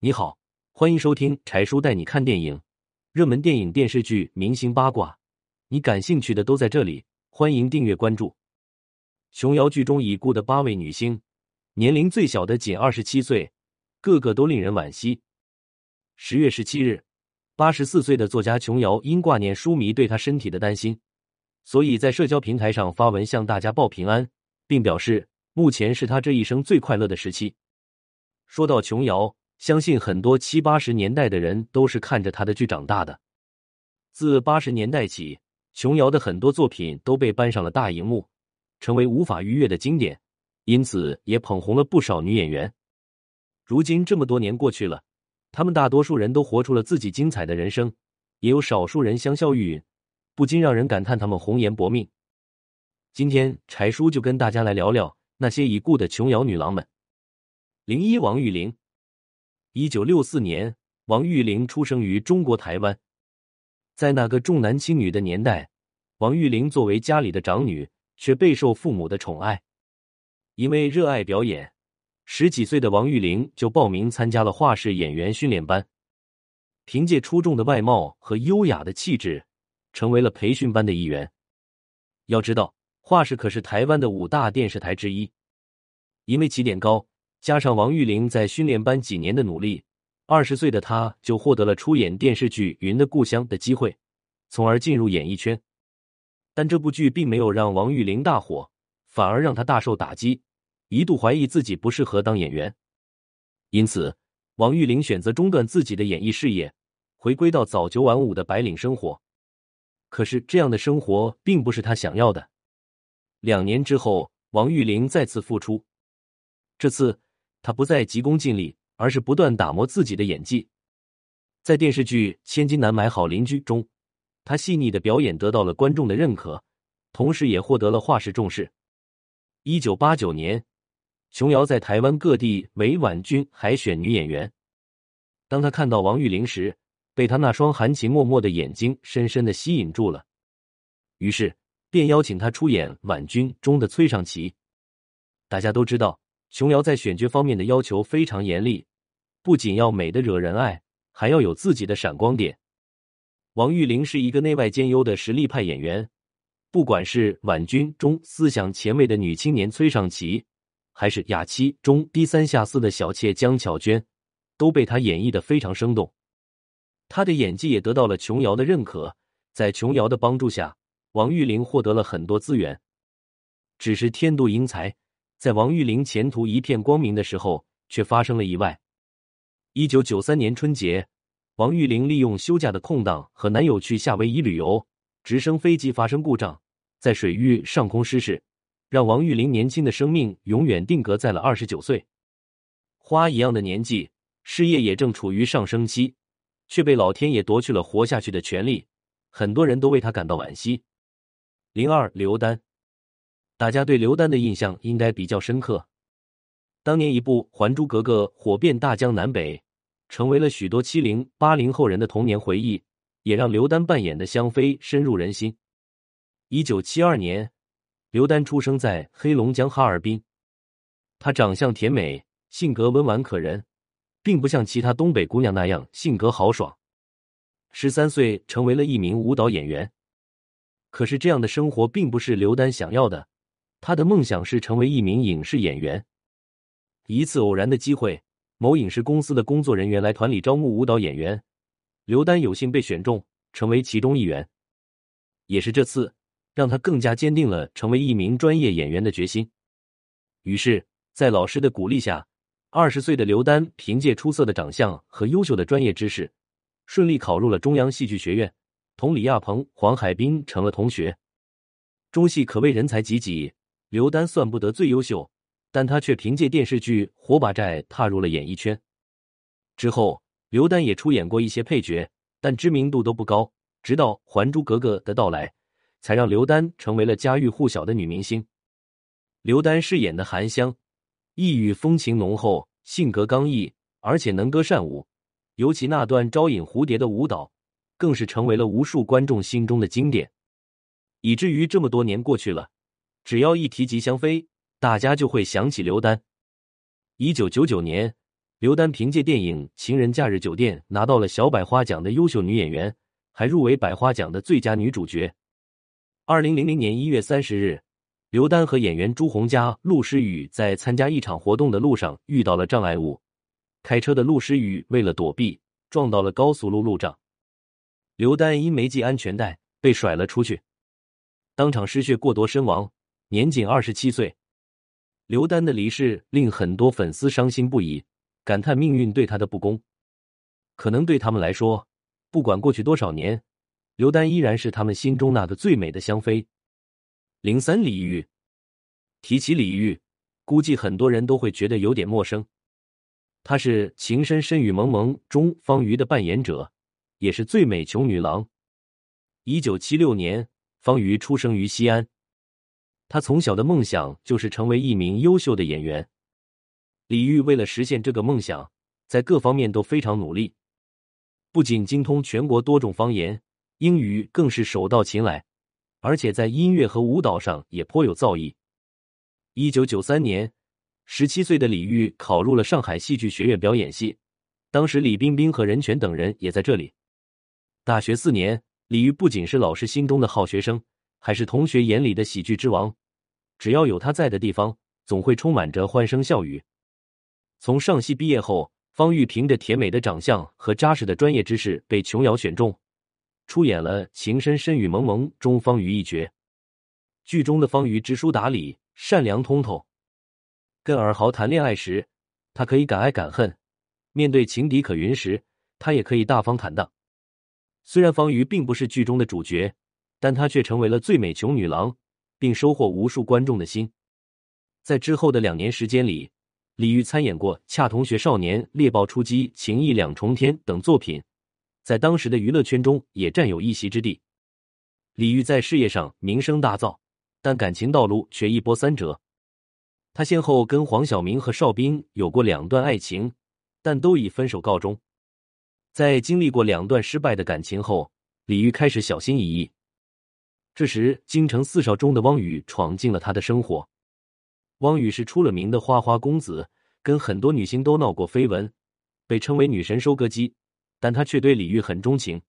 你好，欢迎收听柴叔带你看电影，热门电影、电视剧、明星八卦，你感兴趣的都在这里。欢迎订阅关注。琼瑶剧中已故的八位女星，年龄最小的仅二十七岁，个个都令人惋惜。十月十七日，八十四岁的作家琼瑶因挂念书迷对她身体的担心，所以在社交平台上发文向大家报平安，并表示目前是她这一生最快乐的时期。说到琼瑶，相信很多七八十年代的人都是看着她的剧长大的。自八十年代起，琼瑶的很多作品都被搬上了大荧幕。成为无法逾越的经典，因此也捧红了不少女演员。如今这么多年过去了，他们大多数人都活出了自己精彩的人生，也有少数人香消玉殒，不禁让人感叹他们红颜薄命。今天柴叔就跟大家来聊聊那些已故的琼瑶女郎们。零一王玉玲，一九六四年，王玉玲出生于中国台湾。在那个重男轻女的年代，王玉玲作为家里的长女。却备受父母的宠爱，因为热爱表演，十几岁的王玉玲就报名参加了画室演员训练班，凭借出众的外貌和优雅的气质，成为了培训班的一员。要知道，画室可是台湾的五大电视台之一。因为起点高，加上王玉玲在训练班几年的努力，二十岁的她就获得了出演电视剧《云的故乡》的机会，从而进入演艺圈。但这部剧并没有让王玉玲大火，反而让她大受打击，一度怀疑自己不适合当演员。因此，王玉玲选择中断自己的演艺事业，回归到早九晚五的白领生活。可是，这样的生活并不是她想要的。两年之后，王玉玲再次复出，这次他不再急功近利，而是不断打磨自己的演技。在电视剧《千金难买好邻居》中。他细腻的表演得到了观众的认可，同时也获得了画室重视。一九八九年，琼瑶在台湾各地委婉君海选女演员。当他看到王玉玲时，被她那双含情脉脉的眼睛深深的吸引住了，于是便邀请她出演《婉君》中的崔尚琪。大家都知道，琼瑶在选角方面的要求非常严厉，不仅要美的惹人爱，还要有自己的闪光点。王玉玲是一个内外兼优的实力派演员，不管是《婉君》中思想前卫的女青年崔尚琪，还是《雅妻》中低三下四的小妾江巧娟，都被她演绎的非常生动。她的演技也得到了琼瑶的认可，在琼瑶的帮助下，王玉玲获得了很多资源。只是天妒英才，在王玉玲前途一片光明的时候，却发生了意外。一九九三年春节。王玉玲利用休假的空档和男友去夏威夷旅游，直升飞机发生故障，在水域上空失事，让王玉玲年轻的生命永远定格在了二十九岁。花一样的年纪，事业也正处于上升期，却被老天爷夺去了活下去的权利，很多人都为他感到惋惜。零二刘丹，大家对刘丹的印象应该比较深刻，当年一部《还珠格格》火遍大江南北。成为了许多七零八零后人的童年回忆，也让刘丹扮演的香妃深入人心。一九七二年，刘丹出生在黑龙江哈尔滨。她长相甜美，性格温婉可人，并不像其他东北姑娘那样性格豪爽。十三岁成为了一名舞蹈演员，可是这样的生活并不是刘丹想要的。他的梦想是成为一名影视演员。一次偶然的机会。某影视公司的工作人员来团里招募舞蹈演员，刘丹有幸被选中，成为其中一员。也是这次，让他更加坚定了成为一名专业演员的决心。于是，在老师的鼓励下，二十岁的刘丹凭借出色的长相和优秀的专业知识，顺利考入了中央戏剧学院，同李亚鹏、黄海冰成了同学。中戏可谓人才济济，刘丹算不得最优秀。但他却凭借电视剧《火把寨》踏入了演艺圈。之后，刘丹也出演过一些配角，但知名度都不高。直到《还珠格格》的到来，才让刘丹成为了家喻户晓的女明星。刘丹饰演的韩香，异域风情浓厚，性格刚毅，而且能歌善舞。尤其那段招引蝴蝶的舞蹈，更是成为了无数观众心中的经典。以至于这么多年过去了，只要一提及香妃。大家就会想起刘丹。一九九九年，刘丹凭借电影《情人假日酒店》拿到了小百花奖的优秀女演员，还入围百花奖的最佳女主角。二零零零年一月三十日，刘丹和演员朱红佳、陆诗雨在参加一场活动的路上遇到了障碍物，开车的陆诗雨为了躲避，撞到了高速路路障，刘丹因没系安全带被甩了出去，当场失血过多身亡，年仅二十七岁。刘丹的离世令很多粉丝伤心不已。感叹命运对他的不公，可能对他们来说，不管过去多少年，刘丹依然是他们心中那个最美的香妃。零三李玉，提起李玉，估计很多人都会觉得有点陌生。她是《情深深雨蒙蒙》中方瑜的扮演者，也是最美穷女郎。一九七六年，方瑜出生于西安，他从小的梦想就是成为一名优秀的演员。李玉为了实现这个梦想，在各方面都非常努力，不仅精通全国多种方言，英语更是手到擒来，而且在音乐和舞蹈上也颇有造诣。一九九三年，十七岁的李玉考入了上海戏剧学院表演系，当时李冰冰和任泉等人也在这里。大学四年，李玉不仅是老师心中的好学生，还是同学眼里的喜剧之王，只要有他在的地方，总会充满着欢声笑语。从上戏毕业后，方玉凭着甜美的长相和扎实的专业知识被琼瑶选中，出演了《情深深雨蒙蒙》中方瑜一角。剧中的方瑜知书达理、善良通透，跟尔豪谈恋爱时，他可以敢爱敢恨；面对情敌可云时，他也可以大方坦荡。虽然方瑜并不是剧中的主角，但她却成为了最美穷女郎，并收获无数观众的心。在之后的两年时间里。李玉参演过《恰同学少年》《猎豹出击》《情义两重天》等作品，在当时的娱乐圈中也占有一席之地。李玉在事业上名声大噪，但感情道路却一波三折。他先后跟黄晓明和邵兵有过两段爱情，但都以分手告终。在经历过两段失败的感情后，李玉开始小心翼翼。这时，京城四少中的汪宇闯进了他的生活。汪宇是出了名的花花公子，跟很多女星都闹过绯闻，被称为女神收割机，但他却对李玉很钟情。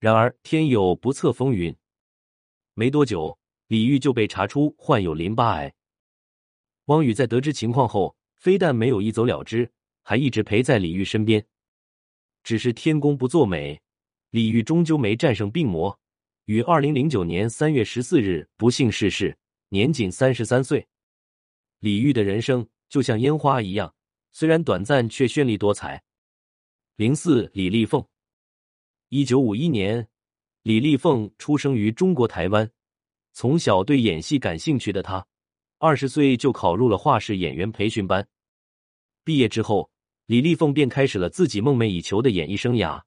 然而天有不测风云，没多久，李玉就被查出患有淋巴癌。汪宇在得知情况后，非但没有一走了之，还一直陪在李玉身边。只是天公不作美，李玉终究没战胜病魔，于二零零九年三月十四日不幸逝世，年仅三十三岁。李玉的人生就像烟花一样，虽然短暂，却绚丽多彩。零四，李丽凤，一九五一年，李丽凤出生于中国台湾。从小对演戏感兴趣的她，二十岁就考入了画室演员培训班。毕业之后，李丽凤便开始了自己梦寐以求的演艺生涯。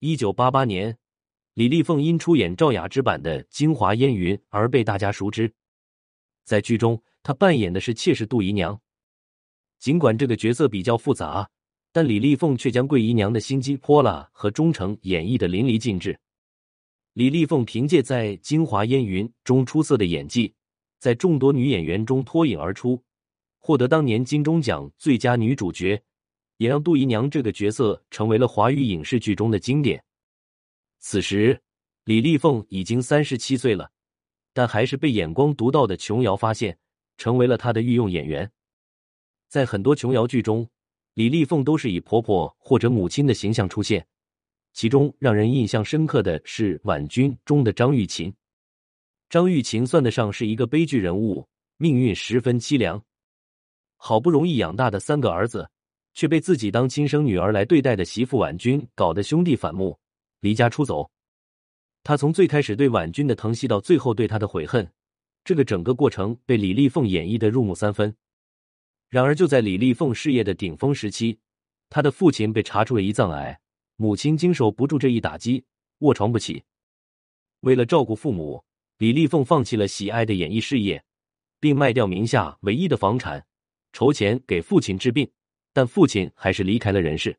一九八八年，李丽凤因出演赵雅芝版的《京华烟云》而被大家熟知，在剧中。她扮演的是妾室杜姨娘，尽管这个角色比较复杂，但李丽凤却将桂姨娘的心机泼辣和忠诚演绎的淋漓尽致。李丽凤凭借在《京华烟云》中出色的演技，在众多女演员中脱颖而出，获得当年金钟奖最佳女主角，也让杜姨娘这个角色成为了华语影视剧中的经典。此时，李丽凤已经三十七岁了，但还是被眼光独到的琼瑶发现。成为了她的御用演员，在很多琼瑶剧中，李丽凤都是以婆婆或者母亲的形象出现。其中让人印象深刻的是《婉君》中的张玉琴。张玉琴算得上是一个悲剧人物，命运十分凄凉，好不容易养大的三个儿子，却被自己当亲生女儿来对待的媳妇婉君搞得兄弟反目，离家出走。他从最开始对婉君的疼惜，到最后对她的悔恨。这个整个过程被李丽凤演绎的入木三分。然而，就在李丽凤事业的顶峰时期，她的父亲被查出了胰脏癌，母亲经受不住这一打击，卧床不起。为了照顾父母，李丽凤放弃了喜爱的演艺事业，并卖掉名下唯一的房产，筹钱给父亲治病。但父亲还是离开了人世。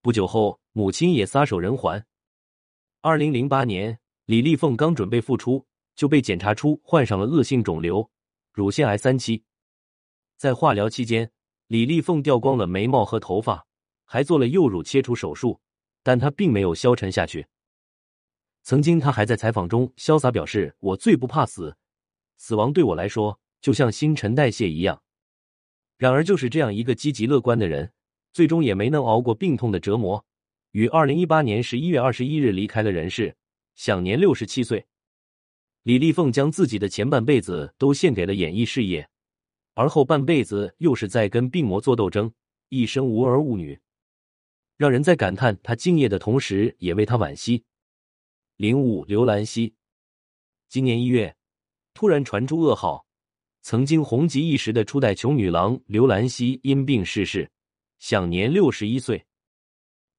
不久后，母亲也撒手人寰。二零零八年，李丽凤刚准备复出。就被检查出患上了恶性肿瘤乳腺癌三期，在化疗期间，李丽凤掉光了眉毛和头发，还做了右乳切除手术，但她并没有消沉下去。曾经，她还在采访中潇洒表示：“我最不怕死，死亡对我来说就像新陈代谢一样。”然而，就是这样一个积极乐观的人，最终也没能熬过病痛的折磨，于二零一八年十一月二十一日离开了人世，享年六十七岁。李丽凤将自己的前半辈子都献给了演艺事业，而后半辈子又是在跟病魔做斗争，一生无儿无女，让人在感叹她敬业的同时，也为她惋惜。零五刘兰希，今年一月突然传出噩耗，曾经红极一时的初代穷女郎刘兰希因病逝世，享年六十一岁。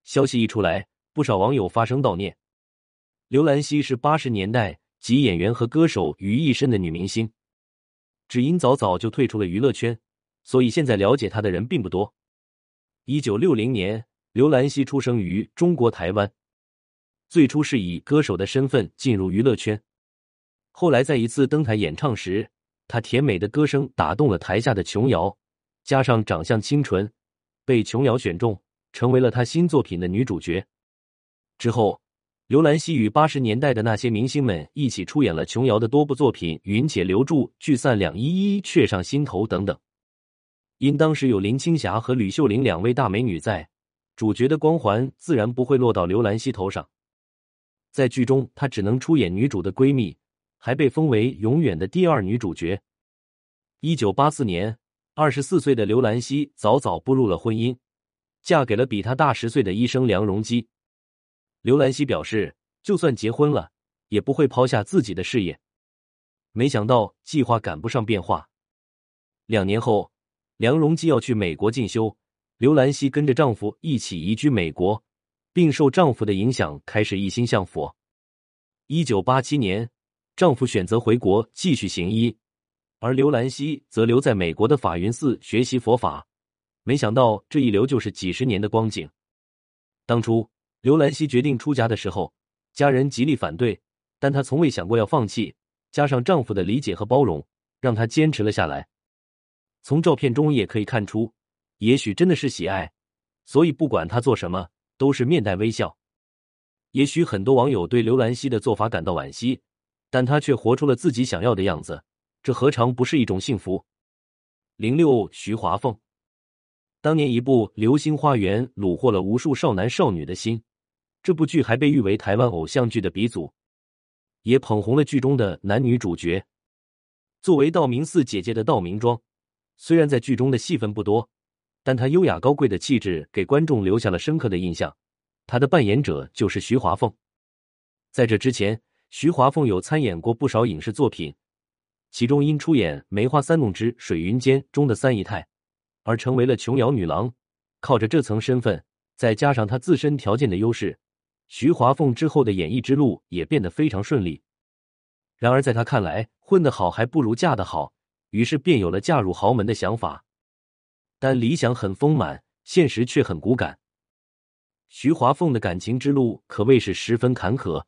消息一出来，不少网友发声悼念。刘兰希是八十年代集演员和歌手于一身的女明星，只因早早就退出了娱乐圈，所以现在了解她的人并不多。一九六零年，刘兰希出生于中国台湾。最初是以歌手的身份进入娱乐圈，后来在一次登台演唱时，她甜美的歌声打动了台下的琼瑶，加上长相清纯，被琼瑶选中，成为了她新作品的女主角。之后，刘兰希与八十年代的那些明星们一起出演了琼瑶的多部作品，《云且留住》《聚散两依依》《却上心头》等等。因当时有林青霞和吕秀玲两位大美女在，主角的光环自然不会落到刘兰希头上。在剧中，她只能出演女主的闺蜜，还被封为永远的第二女主角。一九八四年，二十四岁的刘兰希早早步入了婚姻，嫁给了比她大十岁的医生梁荣基。刘兰希表示，就算结婚了，也不会抛下自己的事业。没想到计划赶不上变化，两年后，梁荣基要去美国进修，刘兰希跟着丈夫一起移居美国。并受丈夫的影响，开始一心向佛。一九八七年，丈夫选择回国继续行医，而刘兰希则留在美国的法云寺学习佛法。没想到这一留就是几十年的光景。当初刘兰希决定出家的时候，家人极力反对，但她从未想过要放弃。加上丈夫的理解和包容，让她坚持了下来。从照片中也可以看出，也许真的是喜爱，所以不管她做什么。都是面带微笑。也许很多网友对刘兰希的做法感到惋惜，但她却活出了自己想要的样子，这何尝不是一种幸福？零六徐华凤，当年一部《流星花园》虏获了无数少男少女的心，这部剧还被誉为台湾偶像剧的鼻祖，也捧红了剧中的男女主角。作为道明寺姐姐的道明庄，虽然在剧中的戏份不多。但她优雅高贵的气质给观众留下了深刻的印象。她的扮演者就是徐华凤。在这之前，徐华凤有参演过不少影视作品，其中因出演《梅花三弄之水云间》中的三姨太，而成为了琼瑶女郎。靠着这层身份，再加上她自身条件的优势，徐华凤之后的演艺之路也变得非常顺利。然而，在她看来，混得好还不如嫁得好，于是便有了嫁入豪门的想法。但理想很丰满，现实却很骨感。徐华凤的感情之路可谓是十分坎坷，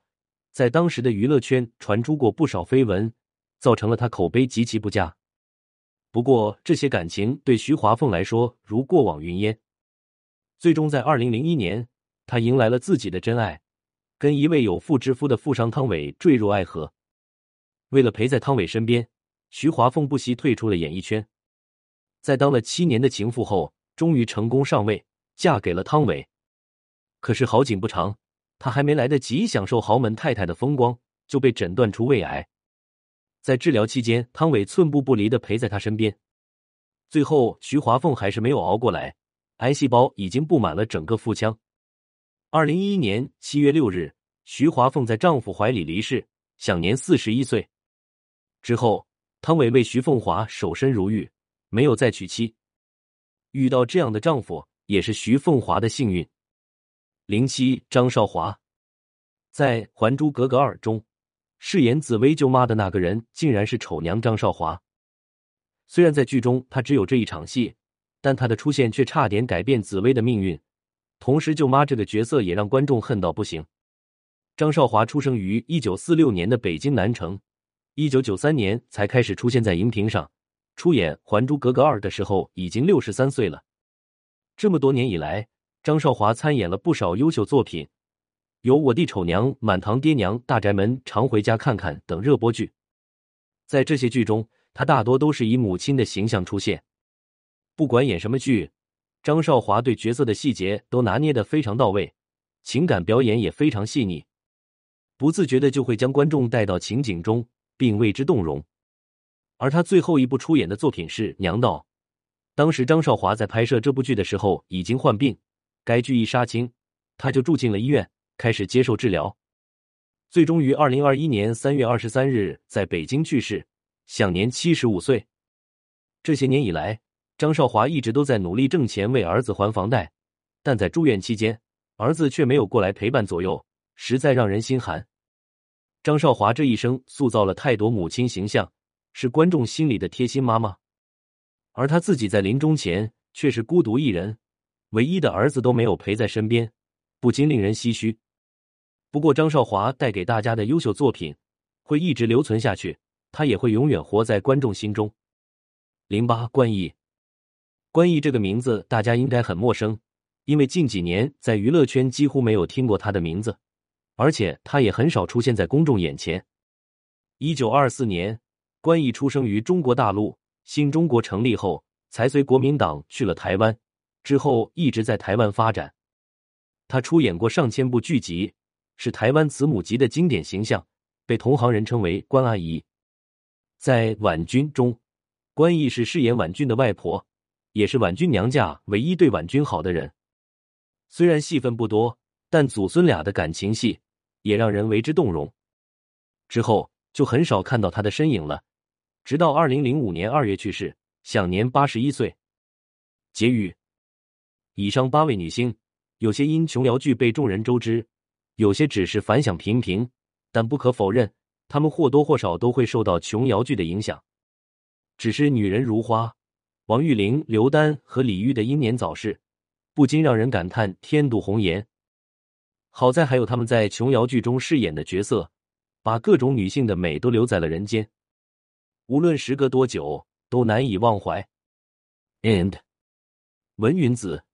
在当时的娱乐圈传出过不少绯闻，造成了她口碑极其不佳。不过，这些感情对徐华凤来说如过往云烟。最终，在二零零一年，她迎来了自己的真爱，跟一位有妇之夫的富商汤唯坠入爱河。为了陪在汤唯身边，徐华凤不惜退出了演艺圈。在当了七年的情妇后，终于成功上位，嫁给了汤唯。可是好景不长，她还没来得及享受豪门太太的风光，就被诊断出胃癌。在治疗期间，汤伟寸步不离的陪在她身边。最后，徐华凤还是没有熬过来，癌细胞已经布满了整个腹腔。二零一一年七月六日，徐华凤在丈夫怀里离世，享年四十一岁。之后，汤唯为徐凤华守身如玉。没有再娶妻，遇到这样的丈夫也是徐凤华的幸运。零七张少华在《还珠格格二》中饰演紫薇舅妈的那个人，竟然是丑娘张少华。虽然在剧中他只有这一场戏，但他的出现却差点改变紫薇的命运。同时，舅妈这个角色也让观众恨到不行。张少华出生于一九四六年的北京南城，一九九三年才开始出现在荧屏上。出演《还珠格格二》的时候已经六十三岁了。这么多年以来，张少华参演了不少优秀作品，有《我弟丑娘》《满堂爹娘》《大宅门》《常回家看看》等热播剧。在这些剧中，他大多都是以母亲的形象出现。不管演什么剧，张少华对角色的细节都拿捏的非常到位，情感表演也非常细腻，不自觉的就会将观众带到情景中，并为之动容。而他最后一部出演的作品是《娘道》。当时张少华在拍摄这部剧的时候已经患病，该剧一杀青，他就住进了医院，开始接受治疗，最终于二零二一年三月二十三日在北京去世，享年七十五岁。这些年以来，张少华一直都在努力挣钱为儿子还房贷，但在住院期间，儿子却没有过来陪伴左右，实在让人心寒。张少华这一生塑造了太多母亲形象，是观众心里的贴心妈妈。而他自己在临终前却是孤独一人，唯一的儿子都没有陪在身边，不禁令人唏嘘。不过，张少华带给大家的优秀作品会一直留存下去，他也会永远活在观众心中。零八关毅，关毅这个名字大家应该很陌生，因为近几年在娱乐圈几乎没有听过他的名字，而且他也很少出现在公众眼前。一九二四年，关毅出生于中国大陆。新中国成立后，才随国民党去了台湾，之后一直在台湾发展。他出演过上千部剧集，是台湾慈母级的经典形象，被同行人称为“关阿姨”。在婉君中，关毅是饰演婉君的外婆，也是婉君娘家唯一对婉君好的人。虽然戏份不多，但祖孙俩的感情戏也让人为之动容。之后就很少看到他的身影了。直到二零零五年二月去世，享年八十一岁。结语：以上八位女星，有些因琼瑶剧被众人周知，有些只是反响平平，但不可否认，她们或多或少都会受到琼瑶剧的影响。只是女人如花，王玉玲、刘丹和李玉的英年早逝，不禁让人感叹天妒红颜。好在还有他们在琼瑶剧中饰演的角色，把各种女性的美都留在了人间。无论时隔多久，都难以忘怀。And，文云子。